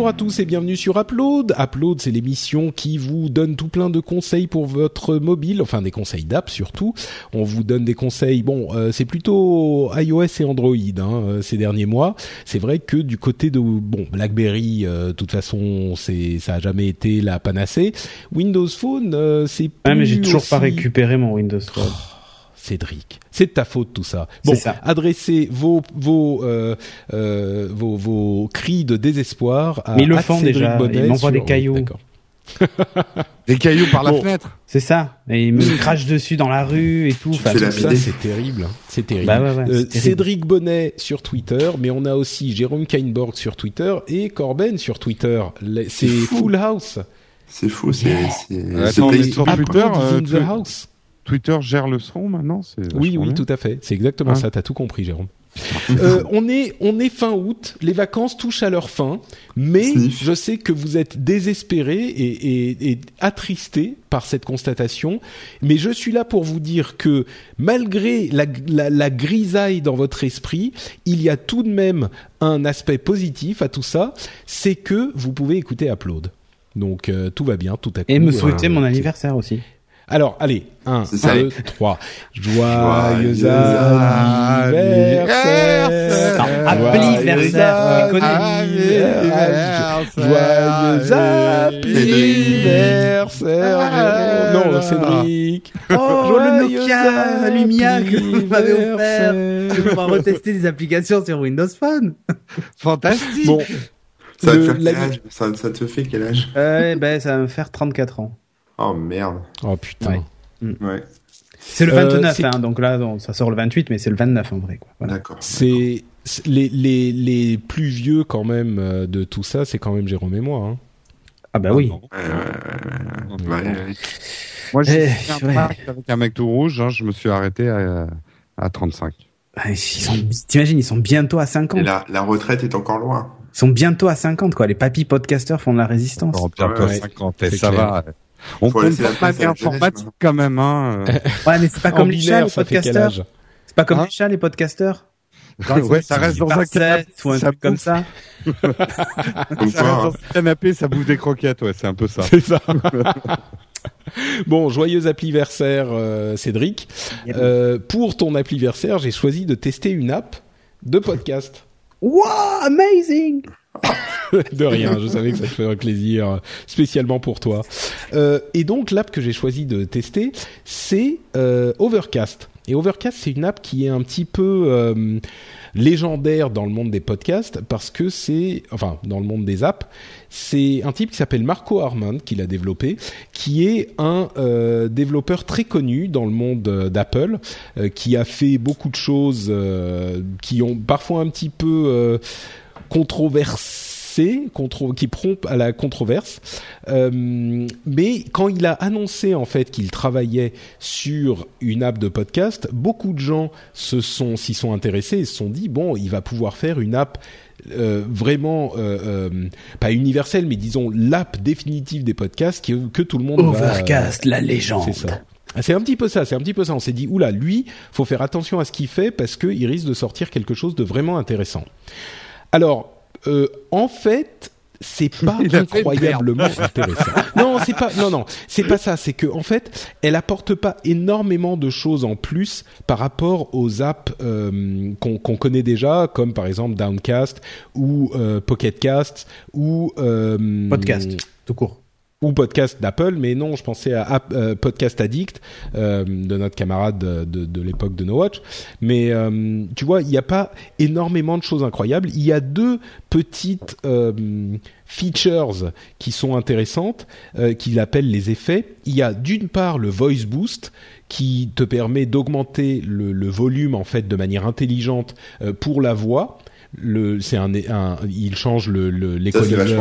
Bonjour à tous et bienvenue sur Upload. Upload, c'est l'émission qui vous donne tout plein de conseils pour votre mobile, enfin des conseils d'app surtout. On vous donne des conseils. Bon, euh, c'est plutôt iOS et Android hein, euh, ces derniers mois. C'est vrai que du côté de bon BlackBerry, euh, de toute façon, c'est ça a jamais été la panacée. Windows Phone, euh, c'est Ah mais j'ai toujours aussi- pas récupéré mon Windows Phone. Cédric, c'est de ta faute tout ça. Bon, C'est ça. adressez vos vos, euh, euh, vos vos cris de désespoir à Mais ils le font Cédric déjà, Bonnet ils m'envoient sur- des cailloux. Des cailloux par la Bon. fenêtre. C'est ça. Et ils me crachent dessus dans la rue et tout. Enfin, c'est terrible, hein. c'est terrible. Bah ouais, ouais, Euh, terrible. Cédric Bonnet sur Twitter, mais on a aussi Jérôme Kainborg sur Twitter et Corben sur Twitter. C'est. Full House. C'est fou, c'est c'est Attends, sur Twitter, euh, in the house. Twitter gère le son maintenant. c'est Oui, oui, bien. tout à fait. C'est exactement Hein ça. T'as tout compris, Jérôme. Euh, on est, on est fin août. Les vacances touchent à leur fin, mais Sniff. je sais que vous êtes désespérés et, et, et attristés par cette constatation. Mais je suis là pour vous dire que malgré la, la, la grisaille dans votre esprit, il y a tout de même un aspect positif à tout ça. C'est que vous pouvez écouter Upload. Donc euh, tout va bien, tout à coup. Et me euh, souhaiter mon c'est- anniversaire aussi. Alors, allez, 1, C'est ça. 2, 3. Joyeux anniversaire Joyeux anniversaire. Joyeux anniversaire Non, Cédric Oh, le Nokia Lumia que vous m'avez offert. Je vais pouvoir retester des applications sur Windows Phone. Fantastique. Bon, Ça, le- te fait la- quel âge? Ça, ça te fait quel âge? Euh, ben, ça va me faire 34 ans. Oh merde. Oh putain. Ouais. Ouais, C'est le Euh, 29, c'est- hein, donc là, non, ça sort le 28, mais c'est le 29 en vrai, quoi. Voilà. d'accord. C'est les, les, les plus vieux quand même euh, de tout ça, c'est quand même Jérôme et moi. Hein. Ah bah oui. Ouais. Moi, j'ai Eh, ouais. avec un mec tout rouge. hein, je me suis arrêté à, à 35. Ah, ils sont, t'imagines, ils sont bientôt à 50. Et la, la retraite est encore loin. Ils sont bientôt à 50, quoi. Les papis podcasters font de la résistance. Oh, bientôt Ouais, 50 et ça clair. va. On Faut compte pas de place à manière la jeunesse, informatique maintenant. quand même. Hein. Ouais, mais c'est pas comme les chats, les âge C'est pas comme Hein les chats, les podcasters. ouais, ça reste dans un canapé. ou un ça truc comme bouffe. ça. Comme Ça reste quoi, dans un canapé, ça bouffe des croquettes. Ouais, c'est un peu ça. C'est ça. bon, joyeux appliversaire euh, Cédric. Euh, pour ton appliversaire, j'ai choisi de tester une app de podcast. Wow, amazing! de rien, je savais que ça te ferait plaisir, spécialement pour toi. Euh, et donc l'app que j'ai choisi de tester, c'est euh, Overcast. Et Overcast, c'est une app qui est un petit peu euh, légendaire dans le monde des podcasts parce que c'est, enfin, dans le monde des apps, c'est un type qui s'appelle Marco Armand qui l'a développé, qui est un euh, développeur très connu dans le monde euh, d'Apple, euh, qui a fait beaucoup de choses euh, qui ont parfois un petit peu euh, controversé, contro qui prompt à la controverse. Euh, mais quand il a annoncé en fait qu'il travaillait sur une app de podcast, beaucoup de gens se sont s'y sont intéressés et se sont dit bon, il va pouvoir faire une app euh, vraiment euh, euh, pas universelle, mais disons l'app définitive des podcasts que, que tout le monde va, euh, Overcast, la légende. c'est ça. Ah, C'est un petit peu ça, c'est un petit peu ça. On s'est dit, oula, lui, faut faire attention à ce qu'il fait parce qu'il risque de sortir quelque chose de vraiment intéressant. Alors, euh, en fait, c'est pas incroyablement intéressant. Non, c'est pas, non, non, c'est pas ça. C'est que, en fait, elle apporte pas énormément de choses en plus par rapport aux apps euh, qu'on qu'on connaît déjà, comme par exemple Downcast ou euh, Pocketcast ou euh, Podcast, tout court. Ou podcast d'Apple, mais non, je pensais à euh, Podcast Addict euh, de notre camarade de, de, l'époque de No Watch. Mais euh, tu vois, il n'y a pas énormément de choses incroyables. Il y a deux petites euh, features qui sont intéressantes, euh, qu'il appelle les effets. Il y a d'une part le Voice Boost qui te permet d'augmenter le, le volume en fait de manière intelligente pour la voix le c'est un, un il change le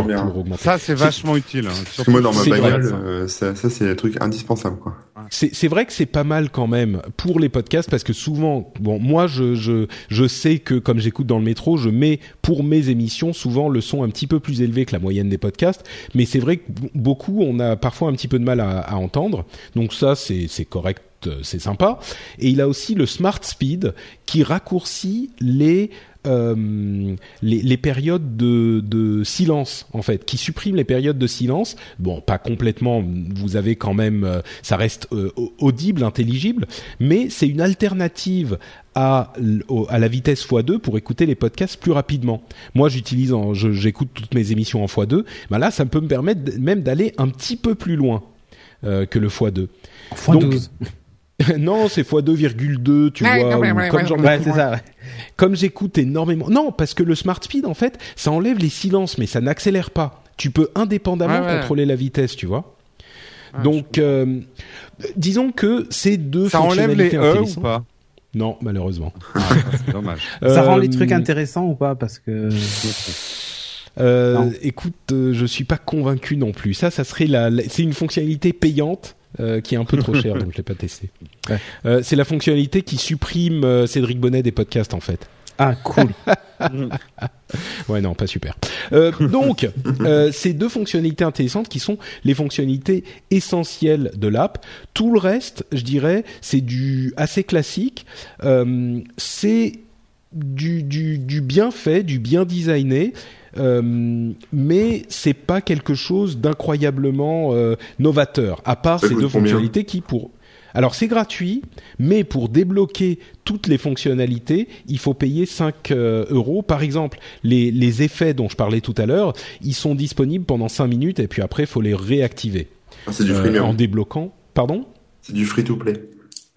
bien. pour augmenter. Ça, c'est vachement utile. hein, surtout moi, dans ma bagnole, vrai, euh, ça, ça c'est un truc indispensable, quoi. C'est c'est vrai que c'est pas mal quand même pour les podcasts parce que souvent bon moi je je je sais que comme j'écoute dans le métro je mets pour mes émissions souvent le son un petit peu plus élevé que la moyenne des podcasts mais c'est vrai que beaucoup on a parfois un petit peu de mal à, à entendre donc ça c'est c'est correct euh, c'est sympa et il a aussi le smart speed qui raccourcit les euh, les, les périodes de, de silence en fait, qui supprime les périodes de silence. Bon, pas complètement. Vous avez quand même, euh, ça reste euh, audible, intelligible, mais c'est une alternative à, à la vitesse x2 pour écouter les podcasts plus rapidement. Moi, j'utilise, en- je- j'écoute toutes mes émissions en x2. Ben là, ça peut me permettre même d'aller un petit peu plus loin euh, que le x2. Fois Donc, 12. non, c'est x2,2, tu vois. ou comme j'en Ouais, c'est ça. ouais. comme j'écoute énormément. Non, parce que le smart speed, en fait, ça enlève les silences, mais ça n'accélère pas. Tu peux indépendamment Ouais, ouais. contrôler la vitesse, tu vois. Ah, Donc, euh, disons que ces deux Ça enlève les fonctionnalités E ou pas? Non, malheureusement. Ah, C'est dommage. Ça rend les Euh, trucs intéressants ou pas? Parce que Euh, Non. écoute, euh, je suis pas convaincu non plus. Ça, ça serait la, la- c'est une fonctionnalité payante euh, qui est un peu trop chère, donc je l'ai pas testé. Ouais. Euh, c'est la fonctionnalité qui supprime euh, Cédric Bonnet des podcasts en fait. ah cool. Ouais, non, pas super. Donc, ces deux fonctionnalités intéressantes qui sont les fonctionnalités essentielles de l'app. Tout le reste, je dirais, c'est du assez classique. C'est du, du, du bien fait, du bien designé. Euh, mais c'est pas quelque chose d'incroyablement euh, novateur, à part ces deux fonctionnalités qui, pour alors c'est gratuit, mais pour débloquer toutes les fonctionnalités, il faut payer 5 euh, euros. Par exemple, les, les effets dont je parlais tout à l'heure, ils sont disponibles pendant 5 minutes et puis après, il faut les réactiver Ah, c'est du euh, en débloquant. Pardon? C'est du free to play.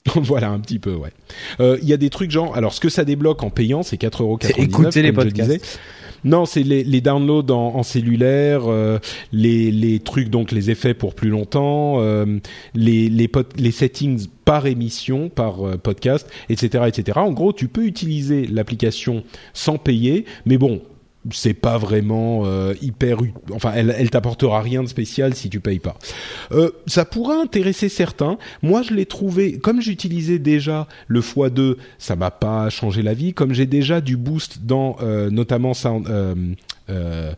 voilà un petit peu ouais. Euh, Il y a des trucs genre alors ce que ça débloque en payant c'est 4,99 euros. C'est écouter les podcasts. Non, c'est les, les downloads en, en cellulaire, euh, les, les trucs donc les effets pour plus longtemps, euh, les les, les settings par émission, par euh, podcast, etc., etc. En gros, tu peux utiliser l'application sans payer, mais bon, c'est pas vraiment euh, hyper, enfin, elle, elle t'apportera rien de spécial si tu payes pas. Euh, ça pourra intéresser certains. Moi, je l'ai trouvé, comme j'utilisais déjà le x2, ça m'a pas changé la vie. Comme j'ai déjà du boost dans euh, notamment Sound, euh, euh,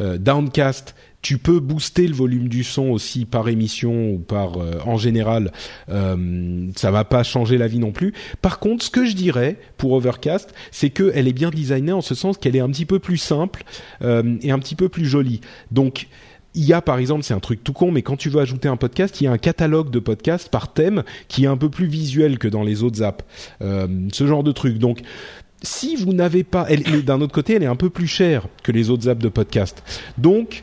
euh, Downcast, tu peux booster le volume du son aussi par émission ou par euh, en général. Euh, ça va pas changer la vie non plus. Par contre, ce que je dirais pour Overcast, c'est que elle est bien designée en ce sens qu'elle est un petit peu plus simple euh, et un petit peu plus jolie. Donc il y a par exemple, c'est un truc tout con, mais quand tu veux ajouter un podcast, il y a un catalogue de podcasts par thème qui est un peu plus visuel que dans les autres apps. Euh, ce genre de truc. Donc, si vous n'avez pas, d'un autre côté, elle est un peu plus chère que les autres apps de podcast. Donc,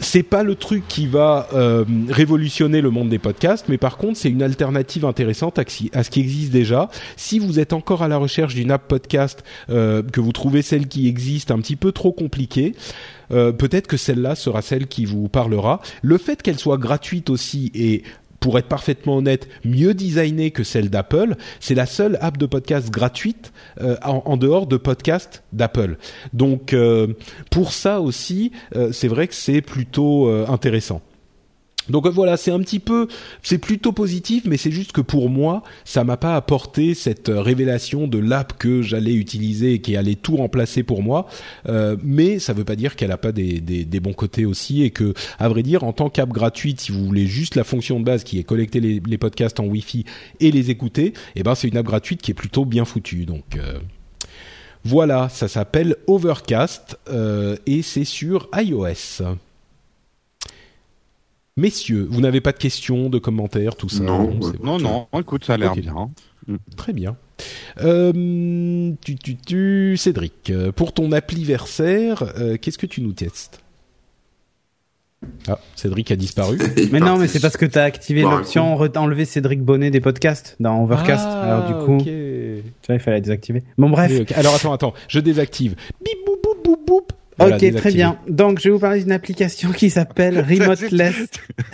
c'est pas le truc qui va euh, révolutionner le monde des podcasts, mais par contre, c'est une alternative intéressante à, ce qui existe déjà. Si vous êtes encore à la recherche d'une app podcast, euh, que vous trouvez celle qui existe un petit peu trop compliquée, euh, peut-être que celle-là sera celle qui vous parlera. Le fait qu'elle soit gratuite aussi et pour être parfaitement honnête, mieux designée que celle d'Apple, c'est la seule app de podcast gratuite euh, en, dehors de podcast d'Apple. Donc euh, pour ça aussi, euh, c'est vrai que c'est plutôt intéressant. Donc euh, voilà, c'est un petit peu, c'est plutôt positif, mais c'est juste que pour moi, ça m'a pas apporté cette euh, révélation de l'app que j'allais utiliser et qui allait tout remplacer pour moi. Euh, mais ça veut pas dire qu'elle a pas des, bons côtés aussi et que, à vrai dire, en tant qu'app gratuite, si vous voulez juste la fonction de base qui est collecter les, podcasts en Wi-Fi et les écouter, eh ben c'est une app gratuite qui est plutôt bien foutue. Donc voilà, ça s'appelle Overcast et c'est sur iOS. Messieurs, vous n'avez pas de questions, de commentaires, tout ça Non, ouais. bon. Non, non, écoute, ça a l'air bien. Très bien. Euh, tu, tu, tu, Cédric, euh, pour ton appliversaire, euh, qu'est-ce que tu nous testes? Ah, Cédric a disparu. Mais non, mais c'est parce que t'as activé Bon, l'option enlever Cédric Bonnet des podcasts dans Overcast. Ah, Alors du coup, tu vois, il fallait la désactiver. Bon bref. Alors attends, attends, je désactive. Bip boop boop boop. Voilà, ok, très bien. Donc, je vais vous parler d'une application qui s'appelle Remoteless.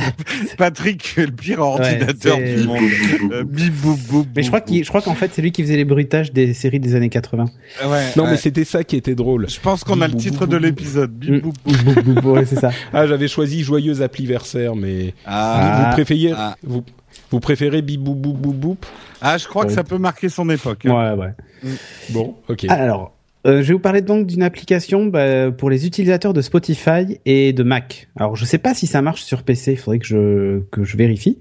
Patrick, le pire ordinateur du monde. Euh, bip, boum, boum, Mais je crois qu'il, je crois qu'en fait, c'est lui qui faisait les bruitages des séries des années 80. boum. Ouais, Non, ouais. mais c'était ça qui était drôle. Je pense qu'on a le titre de l'épisode. Mm. Ouais, c'est ça. Ah, j'avais choisi joyeuse appliversaire, mais Ah, vous préfériez ah. vous vous préférez boum Ah, je crois que ça peut marquer son époque. hein. Ouais, ouais. Bon, ok. Alors, euh, je vais vous parler donc d'une application bah, pour les utilisateurs de Spotify et de Mac. Alors, je sais pas si ça marche sur PC, il faudrait que je que je vérifie.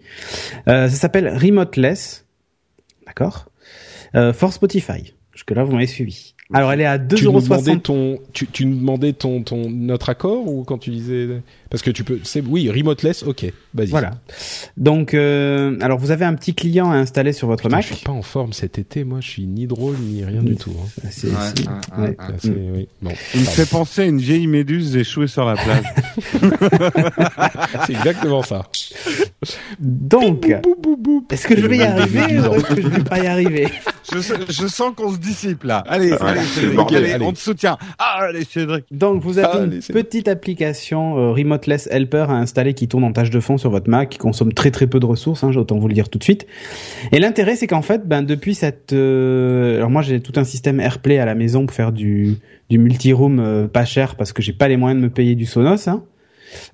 Euh, ça s'appelle Remoteless, d'accord, euh, for Spotify. Jusque là, vous m'avez suivi. Alors, elle est à tu nous demandais 2,60€. ton, tu, tu nous demandais ton, ton, notre accord ou quand tu disais, parce que tu peux, c'est, oui, remoteless, ok, vas-y. Voilà. Donc, euh, alors vous avez un petit client à installer sur votre Putain, Mac. je suis pas en forme cet été, moi, je suis ni drôle ni rien du tout. Hein. C'est- Ouais, c'est- ouais, ouais. ouais, ouais. c'est- oui, bon. Il me fait penser à une vieille méduse échouée sur la plage. c'est exactement ça. Donc, est-ce que je vais y arriver ou est-ce que je vais pas y arriver? Je, je sens qu'on se dissipe là. Allez, allez, allez, Allez. on te soutient. Ah, allez, Cédric. Donc vous avez Ah, une petite application euh, Remoteless Helper à installer qui tourne en tâche de fond sur votre Mac, qui consomme très très peu de ressources, hein, j'ai autant vous le dire tout de suite. Et l'intérêt c'est qu'en fait, ben depuis cette, euh, alors moi j'ai tout un système AirPlay à la maison pour faire du du multi-room euh, pas cher parce que j'ai pas les moyens de me payer du Sonos. Hein.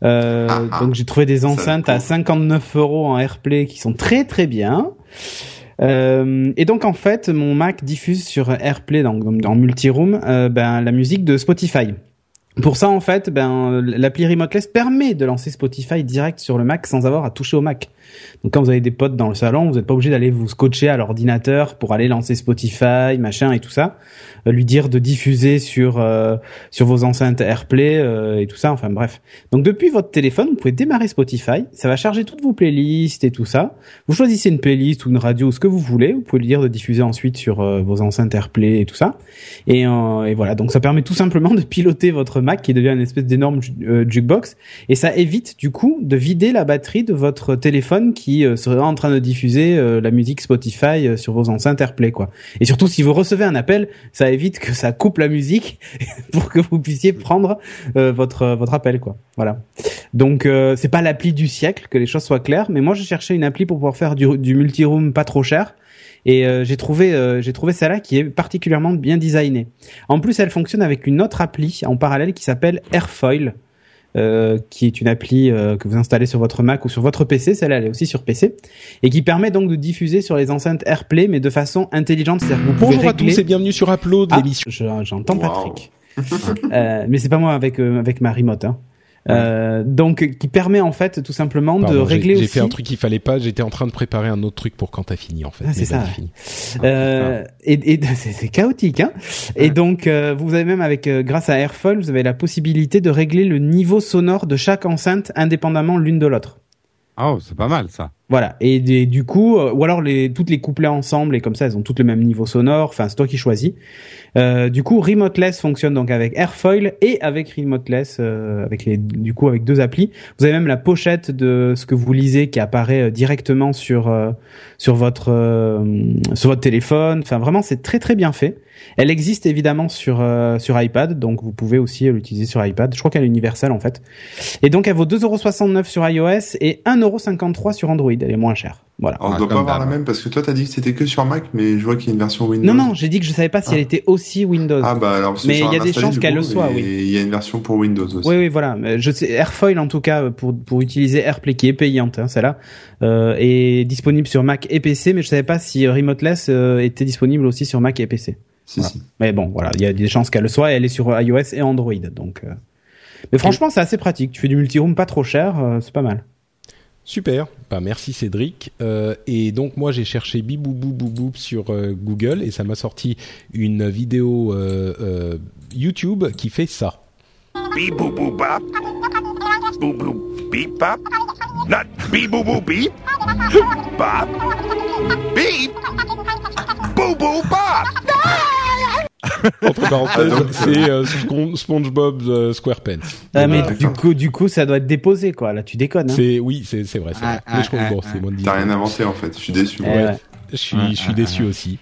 Euh, Ah, ah. donc j'ai trouvé des enceintes à coup. 59 euros en AirPlay qui sont très très bien. Euh, et donc en fait, mon Mac diffuse sur AirPlay dans, dans multi-room euh, ben, la musique de Spotify. Pour ça, en fait, ben, l'appli Remoteless permet de lancer Spotify direct sur le Mac sans avoir à toucher au Mac. Donc, quand vous avez des potes dans le salon, vous n'êtes pas obligé d'aller vous scotcher à l'ordinateur pour aller lancer Spotify, machin et tout ça. Euh, lui dire de diffuser sur euh, sur vos enceintes AirPlay euh, et tout ça. Enfin bref. Donc, depuis votre téléphone, vous pouvez démarrer Spotify. Ça va charger toutes vos playlists et tout ça. Vous choisissez une playlist ou une radio ou ce que vous voulez. Vous pouvez lui dire de diffuser ensuite sur euh, vos enceintes AirPlay et tout ça. Et, euh, et voilà, donc ça permet tout simplement de piloter votre Mac qui devient une espèce d'énorme euh, jukebox et ça évite du coup de vider la batterie de votre téléphone qui euh, serait en train de diffuser euh, la musique Spotify euh, sur vos enceintes AirPlay quoi. Et surtout si vous recevez un appel, ça évite que ça coupe la musique pour que vous puissiez prendre votre votre appel quoi. Voilà. Donc c'est pas l'appli du siècle que les choses soient claires, mais moi je cherchais une appli pour pouvoir faire du, du multi-room pas trop cher. Et euh, j'ai trouvé euh, j'ai trouvé celle-là qui est particulièrement bien designée. En plus, elle fonctionne avec une autre appli en parallèle qui s'appelle Airfoil, euh, qui est une appli euh, que vous installez sur votre Mac ou sur votre PC. Celle-là, elle est aussi sur PC et qui permet donc de diffuser sur les enceintes AirPlay, mais de façon intelligente. C'est-à-dire que vous pouvez Bonjour à tous et bienvenue sur Upload, Ah, l'émission. je- j'entends Wow. Patrick. Euh, mais c'est pas moi avec euh, avec ma remote. Hein. Euh, donc qui permet en fait tout simplement de Pardon, j'ai- régler J'ai aussi. fait un truc qu'il fallait pas. J'étais en train de préparer un autre truc pour quand t'as fini en fait. Ah, c'est ça, finis. Euh, et, et c'est chaotique, hein. Et donc, euh, vous avez même avec, euh, grâce à Airfoil, vous avez la possibilité de régler le niveau sonore de chaque enceinte indépendamment l'une de l'autre. Oh, c'est pas mal ça. Voilà. Et du coup, euh, ou alors les toutes les couplets ensemble et comme ça, elles ont toutes le même niveau sonore. Enfin, c'est toi qui choisis. Euh, du coup, Remoteless fonctionne donc avec Airfoil et avec Remoteless, euh, avec les du coup avec deux applis. Vous avez même la pochette de ce que vous lisez qui apparaît euh, directement sur euh, sur votre sur votre téléphone. Enfin, vraiment, c'est très très bien fait. Elle existe évidemment sur euh, sur iPad, donc vous pouvez aussi l'utiliser sur iPad. Je crois qu'elle est universelle en fait. Et donc elle vaut 2,69€ sur iOS et 1,53€ sur Android. Elle est moins chère. Voilà. Alors, on Ah, doit pas avoir la même parce que toi, t'as dit que c'était que sur Mac, mais je vois qu'il y a une version Windows. Non, non, j'ai dit que je savais pas si Ah. elle était aussi Windows. Ah bah alors, c'est Mais il y a des chances qu'elle le soit, et oui. Il y a une version pour Windows aussi. Oui, oui, voilà. Je sais, Airfoil en tout cas pour pour utiliser AirPlay qui est payante, hein, celle-là, euh, est disponible sur Mac et PC, mais je savais pas si Remoteless euh, était disponible aussi sur Mac et PC. Si, Voilà. si. Mais bon, voilà, il y a des chances qu'elle le soit. Et elle est sur iOS et Android, donc. euh. Mais franchement, c'est assez pratique. Tu fais du multi-room pas trop cher, euh, c'est pas mal. Super. Bah merci Cédric. Euh, et donc moi j'ai cherché bibou bou bou bou sur euh, Google et ça m'a sorti une vidéo euh, euh, YouTube qui fait ça. Not. Entre parenthèses, Ah, c'est euh, Spon- SpongeBob euh, SquarePants. Ah, mais du coup, du coup, ça doit être déposé, quoi. Là, tu déconnes. Hein. C'est oui, c'est c'est vrai. Ah, Mais je trouve ah, bon, ah, c'est moins de T'as 10 rien inventé en fait. Je suis déçu. Eh Ouais. ouais. Je suis je suis ah, déçu ah, aussi.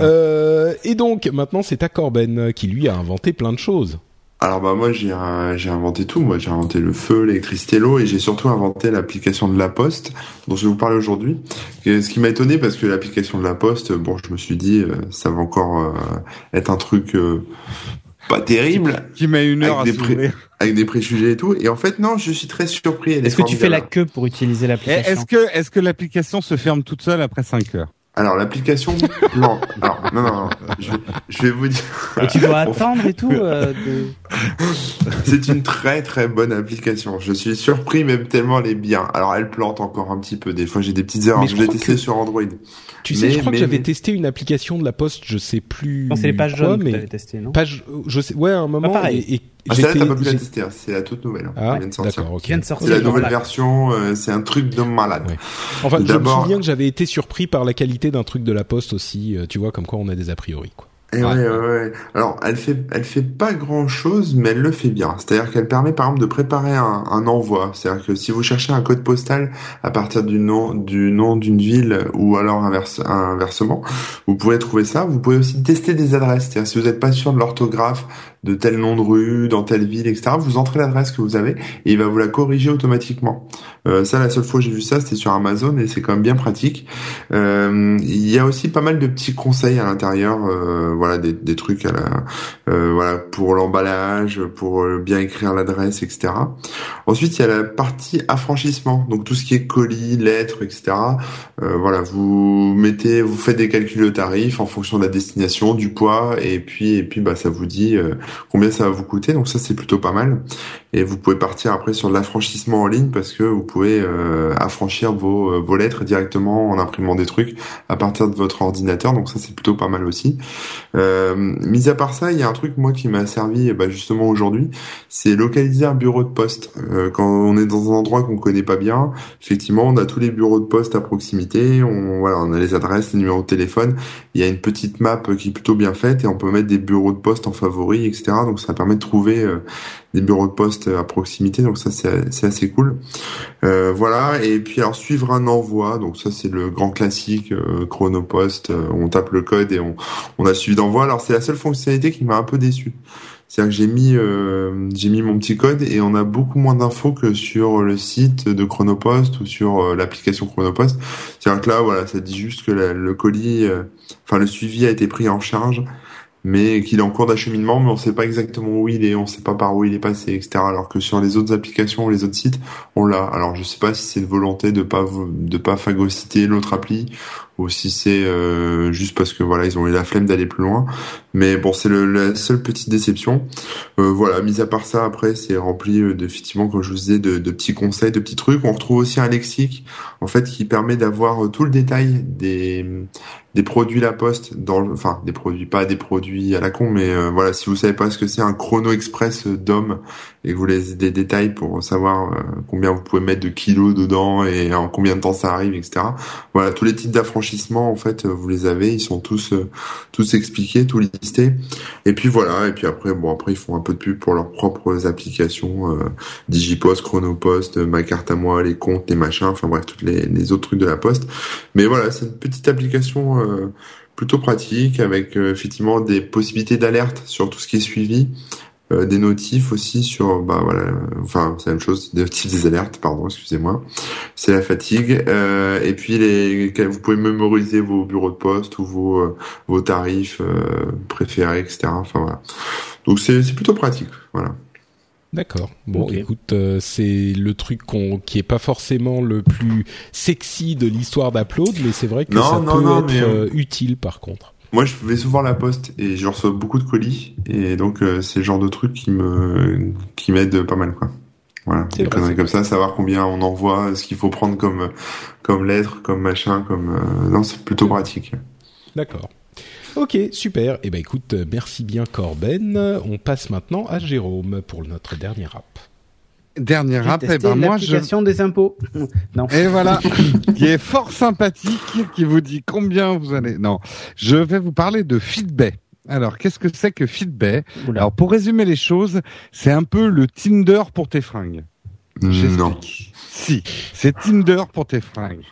Euh, et donc maintenant c'est à Corben qui lui a inventé plein de choses. Alors bah moi j'ai j'ai inventé tout, moi j'ai inventé le feu, l'électricité, l'eau et j'ai surtout inventé l'application de la Poste dont je vais vous parler aujourd'hui. Ce qui m'a étonné parce que l'application de la Poste, bon je me suis dit euh, ça va encore euh, être un truc euh, pas terrible. Qui met une heure Avec à des pré- avec des préjugés et tout. Et en fait non je suis très surpris. Est-ce que tu fais la queue pour utiliser Et l'application? Est-ce que, est-ce que l'application se ferme toute seule après 5 heures? Alors l'application non alors non non, non. Je, vais, je vais vous dire Et tu dois attendre et tout euh, de... C'est une très très bonne application. Je suis surpris même tellement elle est bien. Alors elle plante encore un petit peu. Des fois j'ai des petites erreurs. Mais Je je l'ai testé que- sur Android. Tu sais, Mais- je crois mais- que j'avais mais- testé une application de la Poste, je sais plus. Non, c'est les pages quoi, jaunes que testé, non? page, je sais, ouais, à un moment. pareil. Et, et Ah, celle-là j'étais- t'as pas pu la j'ai- tester. hein. C'est la toute nouvelle. hein. Ah, Elle vient de sortir. d'accord, ok. Qui vient de sortir. C'est la nouvelle la- version. euh, c'est un truc de malade. Ouais. Enfin, je me souviens que j'avais été surpris par la qualité d'un truc de la Poste aussi. euh, Tu vois, comme quoi on a des a priori, quoi. Et Ouais. ouais, ouais, ouais. Alors, elle fait, elle fait pas grand chose, mais elle le fait bien. C'est-à-dire qu'elle permet, par exemple, de préparer un, un envoi. C'est-à-dire que si vous cherchez un code postal à partir du nom, du nom d'une ville ou alors inverse, inversement, vous pouvez trouver ça. Vous pouvez aussi tester des adresses. C'est-à-dire si vous n'êtes pas sûr de l'orthographe de tel nom de rue, dans telle ville, etc., vous entrez l'adresse que vous avez et il va vous la corriger automatiquement. Euh, ça, la seule fois que j'ai vu ça, c'était sur Amazon et c'est quand même bien pratique. Euh, il y a aussi pas mal de petits conseils à l'intérieur, euh, voilà, des, des trucs à la, euh, voilà, pour l'emballage, pour bien écrire l'adresse, etc. Ensuite, il y a la partie affranchissement, donc tout ce qui est colis, lettres, etc. Voilà, vous mettez, vous faites des calculs de tarifs en fonction de la destination, du poids, et puis, et puis, bah, ça vous dit combien ça va vous coûter. Donc ça, c'est plutôt pas mal. Et vous pouvez partir après sur de l'affranchissement en ligne parce que vous pouvez euh, affranchir vos, euh, vos lettres directement en imprimant des trucs à partir de votre ordinateur. Donc ça, c'est plutôt pas mal aussi. Euh, mis à part ça, il y a un truc moi qui m'a servi bah, justement aujourd'hui, c'est localiser un bureau de poste. Euh, quand on est dans un endroit qu'on connaît pas bien, effectivement, on a tous les bureaux de poste à proximité. On voilà, on a les adresses, les numéros de téléphone. Il y a une petite map qui est plutôt bien faite et on peut mettre des bureaux de poste en favoris, etc. Donc ça permet de trouver euh, des bureaux de poste à proximité. Donc ça, c'est assez cool. Euh, voilà. Et puis alors suivre un envoi. Donc ça, c'est le grand classique euh, Chronopost. Euh, on tape le code et on on a suivi d'envoi. Alors c'est la seule fonctionnalité qui m'a un peu déçu. C'est-à-dire que j'ai mis euh, j'ai mis mon petit code et on a beaucoup moins d'infos que sur le site de Chronopost ou sur l'application Chronopost. C'est-à-dire que là voilà, ça dit juste que le colis, euh, enfin le suivi a été pris en charge, mais qu'il est en cours d'acheminement, mais on sait pas exactement où il est, on sait pas par où il est passé, etc. Alors que sur les autres applications ou les autres sites, on l'a. Alors je sais pas si c'est une volonté de pas de pas phagocyter l'autre appli ou si c'est euh, juste parce que voilà ils ont eu la flemme d'aller plus loin. Mais bon, c'est la seule petite déception. Euh, voilà, mis à part ça, après c'est rempli euh, effectivement, comme je vous disais, de, petits conseils, de petits trucs. On retrouve aussi un lexique en fait qui permet d'avoir tout le détail des des produits La Poste dans enfin des produits pas des produits à la con mais voilà si vous savez pas ce que c'est un chrono express euh, d'homme et que vous voulez des détails pour savoir combien vous pouvez mettre de kilos dedans et en combien de temps ça arrive etc voilà tous les types d'affranchissement en fait euh, vous les avez ils sont tous euh, tous expliqués tous listés. Et puis voilà et puis après bon après ils font un peu de pub pour leurs propres applications euh, Digipost Chronopost ma carte à moi les comptes les machins enfin bref toutes les, les autres trucs de la poste. Mais voilà c'est une petite application plutôt pratique avec effectivement des possibilités d'alerte sur tout ce qui est suivi, euh, des notifs aussi sur bah voilà, enfin c'est la même chose, des notifs des alertes, pardon, excusez-moi, c'est la fatigue euh, et puis les vous pouvez mémoriser vos bureaux de poste ou vos euh, vos tarifs euh, préférés, etc. Enfin voilà, donc c'est c'est plutôt pratique, voilà. D'accord. Bon, écoute, euh, c'est le truc qu'on, qui est pas forcément le plus sexy de l'histoire d'Upload, mais c'est vrai que Non, ça non, peut non, être mais, euh, euh, utile par contre. Moi, je vais souvent à la poste et je reçois beaucoup de colis et donc euh, c'est le genre de truc qui me qui m'aide pas mal quoi. Voilà, des conneries comme ça, savoir combien on envoie, ce qu'il faut prendre comme comme lettre, comme machin, comme euh, non, c'est plutôt pratique. D'accord. Ok, super. Eh ben écoute, euh, merci bien Corben. On passe maintenant à Jérôme pour notre dernière app. Dernier J'ai rap, eh testé ben moi je des impôts. non. Et voilà, qui est fort sympathique, qui vous dit combien vous allez. Non, je vais vous parler de Fitbay. Alors, qu'est-ce que c'est que Oula. Alors, pour résumer les choses, c'est un peu le Tinder pour tes fringues. Non. J'explique. Si, c'est Tinder pour tes fringues.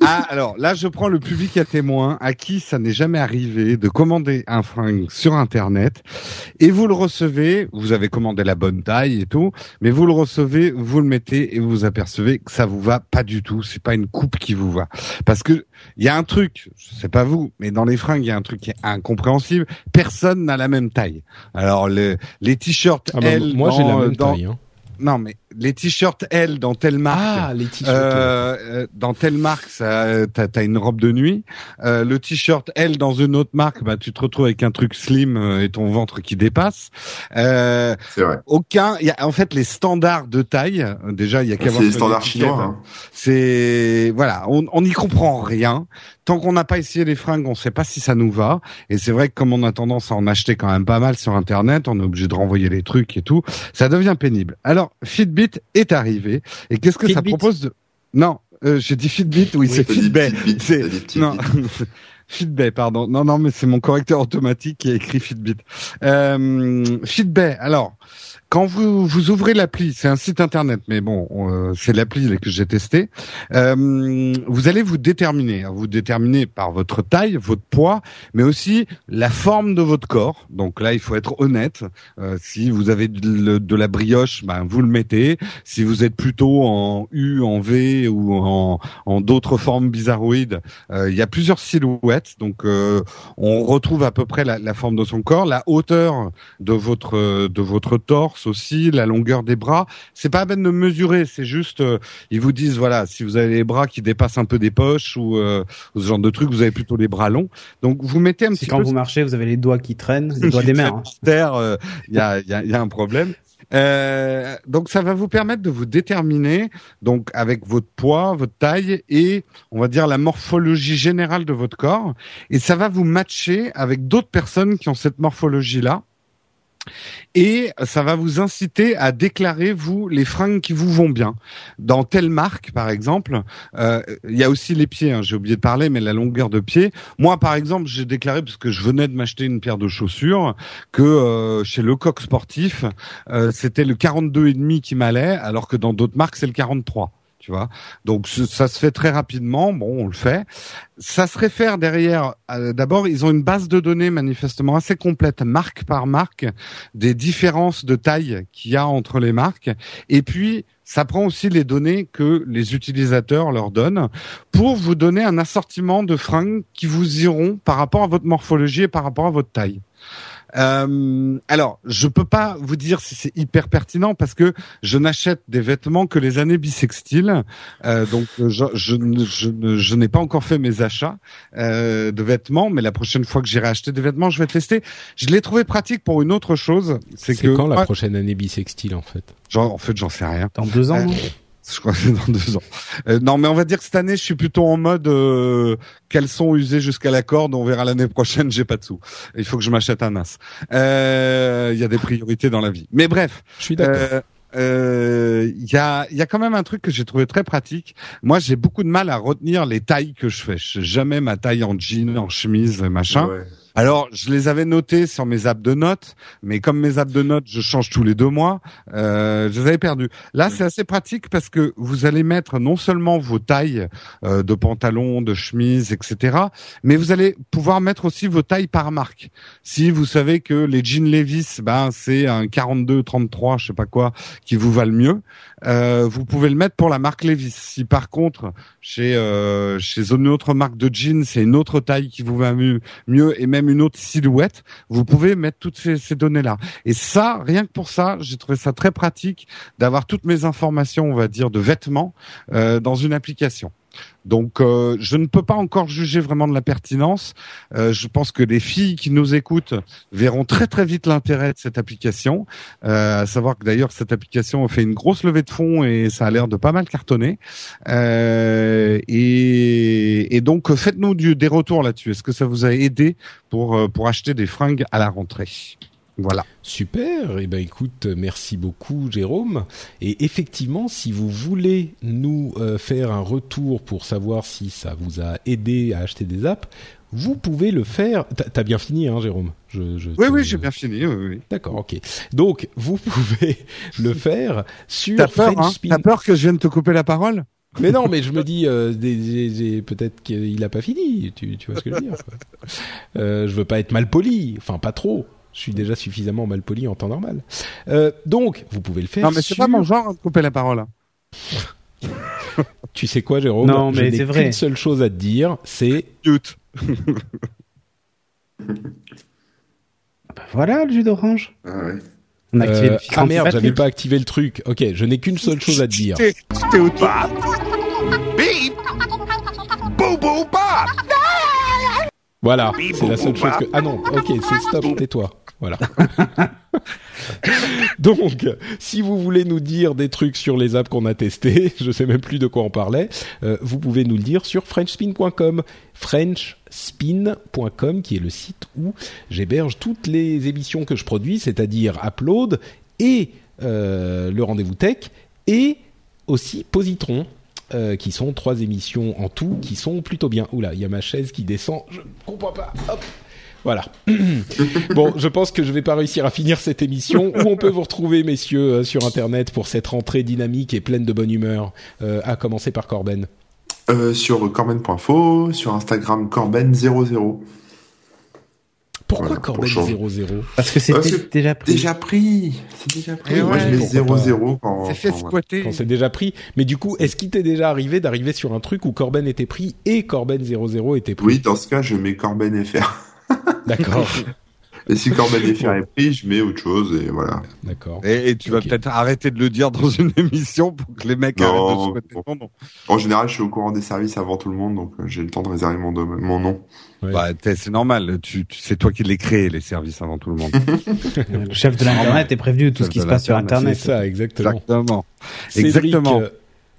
Ah, alors là, je prends le public à témoin à qui ça n'est jamais arrivé de commander un fringue sur Internet et vous le recevez, vous avez commandé la bonne taille et tout, mais vous le recevez, vous le mettez et vous apercevez que ça vous va pas du tout. C'est pas une coupe qui vous va. Parce que il y a un truc, je sais pas vous, mais dans les fringues, il y a un truc qui est incompréhensible. Personne n'a la même taille. Alors le- les t-shirts, Ah bah, moi j'ai la même dans- taille. Hein. Non, mais les t-shirts L dans telle marque. Ah, les t-shirts. Euh, euh, dans telle marque, ça, t'as, t'as une robe de nuit. Euh, le t-shirt L dans une autre marque, bah tu te retrouves avec un truc slim euh, et ton ventre qui dépasse. Euh, C'est vrai. aucun, il y a en fait les standards de taille. Déjà, il y a qu'à voir C'est les standards chinois. hein. C'est voilà, on on n'y comprend rien. Tant qu'on n'a pas essayé les fringues, on ne sait pas si ça nous va. Et c'est vrai que comme on a tendance à en acheter quand même pas mal sur Internet, on est obligé de renvoyer les trucs et tout. Ça devient pénible. Alors Fitbit est arrivé. Et qu'est-ce que ça Fitbit. propose de Non, euh, j'ai dit Fitbit. Oui, c'est Fitbit. Fitbit, C'est dit Fitbit. non. Fitbit, pardon. Non, non, mais c'est mon correcteur automatique qui a écrit Fitbit. Euh, Fitbit. Alors, quand vous vous ouvrez l'appli, c'est un site internet, mais bon, euh, c'est l'appli que j'ai testé. Euh, vous allez vous déterminer. Vous déterminer par votre taille, votre poids, mais aussi la forme de votre corps. Donc là, il faut être honnête. Euh, si vous avez de la brioche, ben vous le mettez. Si vous êtes plutôt en U, en V ou en, en d'autres formes bizarroïdes, euh, il y a plusieurs silhouettes. Donc euh, on retrouve à peu près la, la forme de son corps, la hauteur de votre de votre torse aussi, la longueur des bras. C'est pas à peine de mesurer, c'est juste euh, ils vous disent voilà si vous avez les bras qui dépassent un peu des poches ou, euh, ou ce genre de truc, vous avez plutôt les bras longs. Donc vous mettez un Si petit quand peu vous marchez, vous avez les doigts qui traînent, les doigts des mains. hein. terre, euh, il y, a, il y, a, il y a un problème. Euh, donc ça va vous permettre de vous déterminer donc avec votre poids, votre taille et on va dire la morphologie générale de votre corps et ça va vous matcher avec d'autres personnes qui ont cette morphologie là et ça va vous inciter à déclarer vous les fringues qui vous vont bien. Dans telle marque par exemple, euh, il y a aussi les pieds. hein, J'ai oublié de parler, mais la longueur de pied. Moi par exemple, j'ai déclaré parce que je venais de m'acheter une paire de chaussures que euh, chez Lecoq Sportif, euh, c'était le 42 et demi qui m'allait, alors que dans d'autres marques c'est le 43. Tu vois, donc ça se fait très rapidement. Bon, on le fait. Ça se réfère derrière. euh, D'abord, ils ont une base de données manifestement assez complète, marque par marque, des différences de taille qu'il y a entre les marques. Et puis, ça prend aussi les données que les utilisateurs leur donnent pour vous donner un assortiment de fringues qui vous iront par rapport à votre morphologie et par rapport à votre taille. Euh, alors, je peux pas vous dire si c'est hyper pertinent parce que je n'achète des vêtements que les années bissextiles, euh, donc euh, je, je, je, je n'ai pas encore fait mes achats euh, de vêtements, mais la prochaine fois que j'irai acheter des vêtements, je vais tester. Je l'ai trouvé pratique pour une autre chose, c'est quand la prochaine année bisextile en fait? Genre, en fait, j'en sais rien. Dans deux ans, Euh, non Je crois que c'est dans deux ans. Euh, non, mais on va dire que cette année, je suis plutôt en mode euh, caleçon usé jusqu'à la corde. On verra l'année prochaine. J'ai pas de sous. Il faut que je m'achète un as. Euh, Il y a des priorités dans la vie. Mais bref, Je suis d'accord. euh, euh, il y a, il y a quand même un truc que j'ai trouvé très pratique. Moi, j'ai beaucoup de mal à retenir les tailles que je fais. Je sais jamais ma taille en jean, en chemise, machin. Ouais. Alors, je les avais notés sur mes apps de notes, mais comme mes apps de notes, je change tous les deux mois, euh, je les avais perdus. Là, c'est assez pratique parce que vous allez mettre non seulement vos tailles euh, de pantalons, de chemises, etc., mais vous allez pouvoir mettre aussi vos tailles par marque. Si vous savez que les jeans Levi's, ben c'est un 42, 33, je sais pas quoi, qui vous va le mieux, euh, vous pouvez le mettre pour la marque Levi's. Si par contre chez euh, chez une autre marque de jeans, c'est une autre taille qui vous va mieux, mieux et même une autre silhouette, vous pouvez mettre toutes ces, données-là. Et ça, rien que pour ça, j'ai trouvé ça très pratique d'avoir toutes mes informations, on va dire, de vêtements euh, dans une application. Donc, euh, je ne peux pas encore juger vraiment de la pertinence. Euh, je pense que les filles qui nous écoutent verront très très vite l'intérêt de cette application. Euh, à savoir que d'ailleurs cette application fait une grosse levée de fonds et ça a l'air de pas mal cartonner. Euh, et, et donc faites-nous des retours là-dessus. Est-ce que ça vous a aidé pour pour acheter des fringues à la rentrée? Voilà. Super. Eh ben, écoute, merci beaucoup, Jérôme. Et effectivement, si vous voulez nous euh, faire un retour pour savoir si ça vous a aidé à acheter des apps, vous pouvez le faire. T'as bien fini, hein, Jérôme? Je, je Oui, oui, j'ai bien fini. Oui, oui. D'accord, ok. Donc, vous pouvez le faire sur T'as peur, hein? T'as peur que je vienne te couper la parole? Mais non, mais je me dis, euh, des- peut-être qu'il a pas fini. Tu, tu vois ce que je veux dire quoi. euh, Je veux pas être mal poli, enfin pas trop. Je suis déjà suffisamment mal poli en temps normal. Euh, donc, vous pouvez le faire. Non, mais c'est sur- pas mon genre de couper la parole. Tu sais quoi, Jérôme Non, mais c'est vrai. qu'une seule chose à te dire, c'est Mute. Bah voilà le jus d'orange. Ah ouais. On a activé euh, ah merde, j'avais pas activé le truc. Ok, je n'ai qu'une seule chose à te dire. T'es au top. Boo boo bop. Voilà, c'est la seule chose que. Ah non, ok, c'est stop, tais-toi. Voilà. Donc, si vous voulez nous dire des trucs sur les apps qu'on a testés, je sais même plus de quoi on parlait, euh, vous pouvez nous le dire sur frenchspin.com, frenchspin.com qui est le site où j'héberge toutes les émissions que je produis, c'est-à-dire Upload et euh, le rendez-vous tech et aussi Positron. Euh, qui sont trois émissions en tout, qui sont plutôt bien. Oula, il y a ma chaise qui descend, je comprends pas. Voilà. bon, je pense que je vais pas réussir à finir cette émission. Où on peut vous retrouver, messieurs, euh, sur Internet pour cette rentrée dynamique et pleine de bonne humeur, euh, à commencer par Corben. Euh, sur corben.info, sur Instagram corben00. Pourquoi Voilà, Corben pour changer. 00 Parce que c'était que déjà pris. Déjà pris C'est déjà pris Eh Moi ouais, je mets pourquoi pas. 0-0 quand... C'est fait quand- squatter. quand c'est déjà pris Mais du coup, est-ce qu'il t'est déjà arrivé d'arriver sur un truc où Corben était pris et Corben 00 était pris? Oui, dans ce cas, je mets Corben FR. D'accord, Et si Corben FR est pris, je mets autre chose et voilà. d'accord. Et, et tu vas peut-être arrêter de le dire dans une émission pour que les mecs arrêtent de squatter bon. ton nom. En général, je suis au courant des services avant tout le monde, donc euh, j'ai le temps de réserver mon, nom. Ouais. Bah, c'est normal. Tu, tu- c'est toi qui les créé les services avant tout le monde. Le chef de l'internet est prévenu de tout ce qui se passe sur internet. C'est ça, exactement. Exactement. Cédric, Exactement. euh,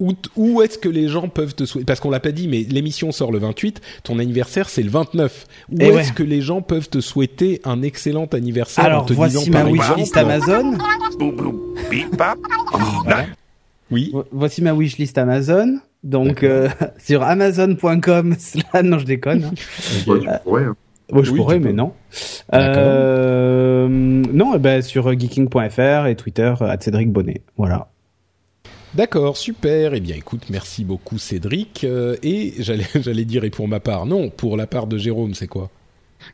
Où, où est-ce que les gens peuvent te souhaiter Parce qu'on l'a pas dit, mais l'émission sort le 28. Ton anniversaire, c'est le 29. Où Eh est-ce ouais. que les gens peuvent te souhaiter un excellent anniversaire en Alors te voici disant ma par wishlist exemple- Amazon. Oui. Vo- Voici ma wishlist Amazon. Donc euh, sur amazon.com. Là non je déconne. hein. Ouais, tu pourrais, hein. Bon, je Oui, pourrais mais non. Euh, non eh ben sur geeking.fr et Twitter à Cédric Bonnet. Voilà. D'accord, super. Eh bien, écoute, merci beaucoup, Cédric. Euh, et j'allais, j'allais dire, et pour ma part, non, pour la part de Jérôme, c'est quoi?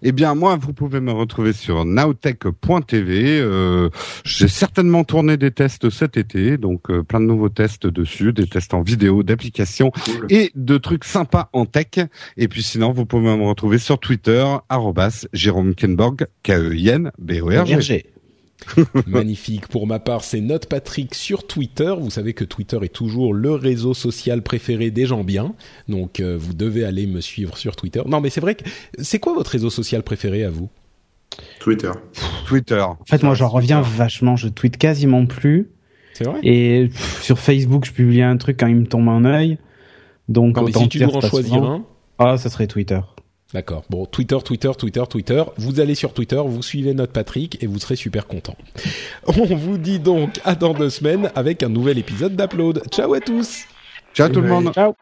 Eh bien, moi, vous pouvez me retrouver sur nowtech.tv. Euh, J'ai certainement tourné des tests cet été, donc euh, plein de nouveaux tests dessus, des tests en vidéo, d'applications Cool. et de trucs sympas en tech. Et puis sinon, vous pouvez me retrouver sur Twitter, arrobas Jérôme Kenborg, E K-E-I-N-B-O-R-G. Magnifique. Pour ma part, c'est Note Patrick sur Twitter. Vous savez que Twitter est toujours le réseau social préféré des gens bien. Donc, euh, vous devez aller me suivre sur Twitter. Non, mais c'est vrai que c'est quoi votre réseau social préféré à vous? Twitter. Twitter. En fait moi j'en reviens vachement. Je tweete quasiment plus. C'est vrai? Et pff, sur Facebook je publie un truc quand il me tombe un œil. Donc Non, mais autant si tu dois en choisir souvent. un. Ah ça serait Twitter. D'accord. Bon, Twitter, Twitter, Twitter, Twitter. Vous allez sur Twitter, vous suivez notre Patrick et vous serez super content. On vous dit donc à dans deux semaines avec un nouvel épisode d'Upload. Ciao à tous Ciao tout le monde. Ciao.